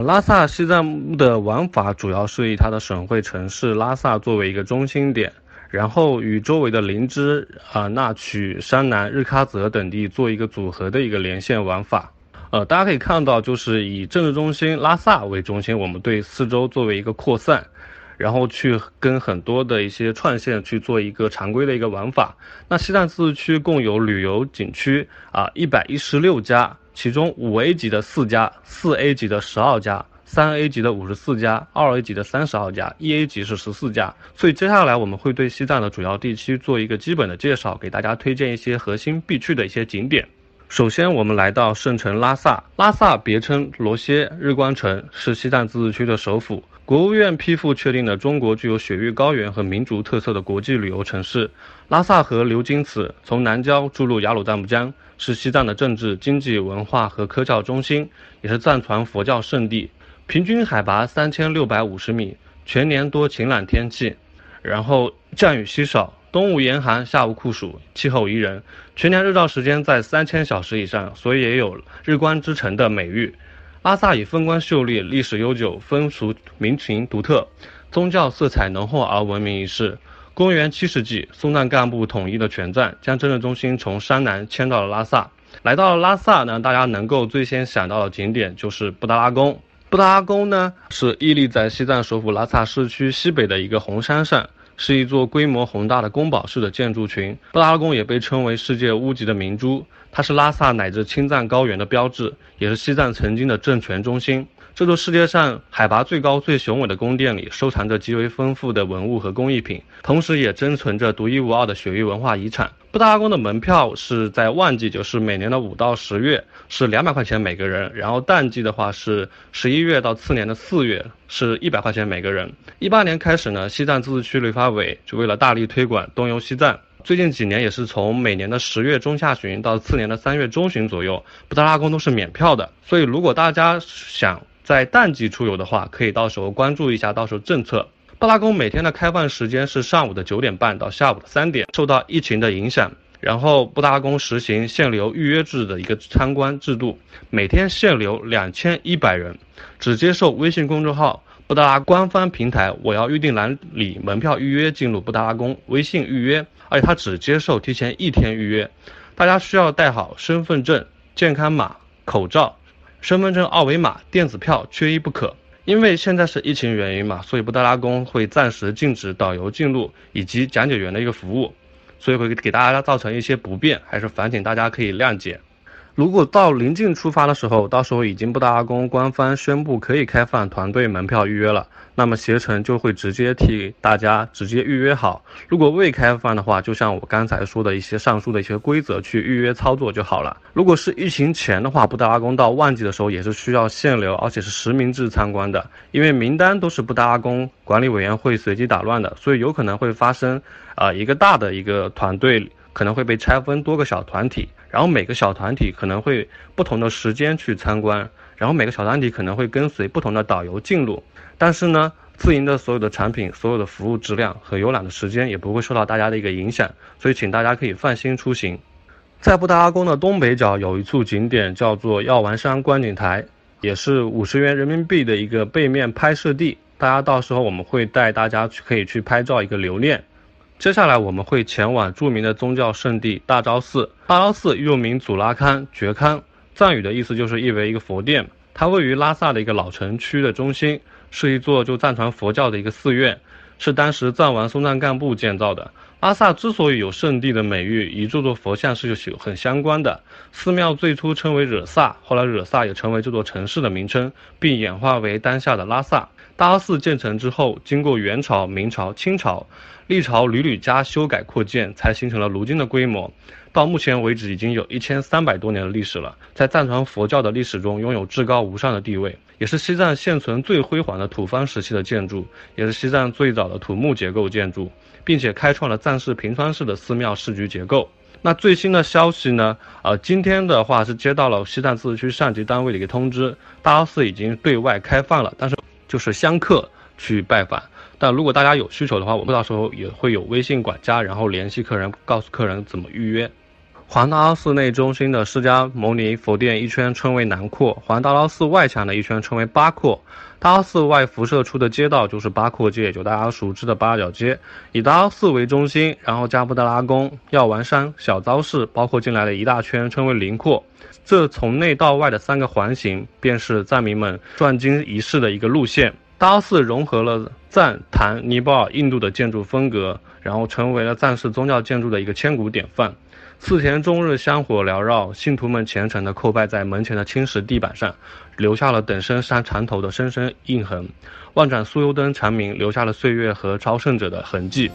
拉萨西藏的玩法主要是以它的省会城市拉萨作为一个中心点，然后与周围的林芝、啊那曲、山南、日喀则等地做一个组合的一个连线玩法。呃，大家可以看到，就是以政治中心拉萨为中心，我们对四周作为一个扩散。然后去跟很多的一些串线去做一个常规的一个玩法。那西藏自治区共有旅游景区啊一百一十六家，其中五 A 级的四家，四 A 级的十二家，三 A 级的五十四家，二 A 级的三十二家，一 A 级是十四家。所以接下来我们会对西藏的主要地区做一个基本的介绍，给大家推荐一些核心必去的一些景点。首先我们来到圣城拉萨，拉萨别称罗歇日光城，是西藏自治区的首府。国务院批复确定的中国具有雪域高原和民族特色的国际旅游城市。拉萨河流经此，从南郊注入雅鲁藏布江，是西藏的政治、经济、文化和科教中心，也是藏传佛教圣地。平均海拔三千六百五十米，全年多晴朗天气，然后降雨稀少，冬无严寒，夏无酷暑，气候宜人，全年日照时间在三千小时以上，所以也有“日光之城”的美誉。拉萨以风光秀丽、历史悠久、风俗民情独特、宗教色彩浓厚而闻名一世。公元七世纪，松赞干布统一的全藏，将政治中心从山南迁到了拉萨。来到了拉萨呢，大家能够最先想到的景点就是布达拉宫。布达拉宫呢，是屹立在西藏首府拉萨市区西北的一个红山上。是一座规模宏大的宫堡式的建筑群。布达拉宫也被称为世界屋脊的明珠，它是拉萨乃至青藏高原的标志，也是西藏曾经的政权中心。这座世界上海拔最高、最雄伟的宫殿里，收藏着极为丰富的文物和工艺品，同时也珍存着独一无二的雪域文化遗产。布达拉宫的门票是在旺季，就是每年的五到十月，是两百块钱每个人；然后淡季的话是十一月到次年的四月，是一百块钱每个人。一八年开始呢，西藏自治区旅发委就为了大力推广东游西藏，最近几年也是从每年的十月中下旬到次年的三月中旬左右，布达拉宫都是免票的。所以如果大家想，在淡季出游的话，可以到时候关注一下到时候政策。布达拉宫每天的开放时间是上午的九点半到下午的三点。受到疫情的影响，然后布达拉宫实行限流预约制的一个参观制度，每天限流两千一百人，只接受微信公众号布达拉官方平台我要预定栏里门票预约进入布达拉宫微信预约，而且他只接受提前一天预约。大家需要带好身份证、健康码、口罩。身份证二维码、电子票缺一不可。因为现在是疫情原因嘛，所以布达拉宫会暂时禁止导游进入以及讲解员的一个服务，所以会给大家造成一些不便，还是烦请大家可以谅解。如果到临近出发的时候，到时候已经布达拉宫官方宣布可以开放团队门票预约了，那么携程就会直接替大家直接预约好。如果未开放的话，就像我刚才说的一些上述的一些规则去预约操作就好了。如果是疫情前的话，布达拉宫到旺季的时候也是需要限流，而且是实名制参观的，因为名单都是布达拉宫管理委员会随机打乱的，所以有可能会发生啊一个大的一个团队。可能会被拆分多个小团体，然后每个小团体可能会不同的时间去参观，然后每个小团体可能会跟随不同的导游进入，但是呢，自营的所有的产品、所有的服务质量和游览的时间也不会受到大家的一个影响，所以请大家可以放心出行。在布达拉宫的东北角有一处景点叫做药王山观景台，也是五十元人民币的一个背面拍摄地，大家到时候我们会带大家去可以去拍照一个留念。接下来我们会前往著名的宗教圣地大昭寺。大昭寺又名祖拉康觉康，藏语的意思就是意为一个佛殿。它位于拉萨的一个老城区的中心，是一座就藏传佛教的一个寺院，是当时藏王松赞干布建造的。拉萨之所以有圣地的美誉，与这座佛像是有很相关的。寺庙最初称为惹萨，后来惹萨也成为这座城市的名称，并演化为当下的拉萨。大昭寺建成之后，经过元朝、明朝、清朝。历朝屡屡加修改扩建，才形成了如今的规模。到目前为止，已经有一千三百多年的历史了，在藏传佛教的历史中拥有至高无上的地位，也是西藏现存最辉煌的土方时期的建筑，也是西藏最早的土木结构建筑，并且开创了藏式平川市的寺庙市局结构。那最新的消息呢？呃，今天的话是接到了西藏自治区上级单位的一个通知，大昭寺已经对外开放了，但是就是香客去拜访。但如果大家有需求的话，我们到时候也会有微信管家，然后联系客人，告诉客人怎么预约。环大昭寺内中心的释迦牟尼佛殿一圈称为南廓，环大昭寺外墙的一圈称为八廓。大昭寺外辐射出的街道就是八廓街，也就大家熟知的八角街。以大昭寺为中心，然后加布德拉宫、药丸山、小昭寺，包括进来的一大圈称为灵廓。这从内到外的三个环形，便是藏民们转经仪式的一个路线。大昭寺融合了藏、唐、尼泊尔、印度的建筑风格，然后成为了藏式宗教建筑的一个千古典范。寺前终日香火缭绕，信徒们虔诚地叩拜在门前的青石地板上，留下了等身山缠头的深深印痕；万盏酥油灯长明，留下了岁月和朝圣者的痕迹。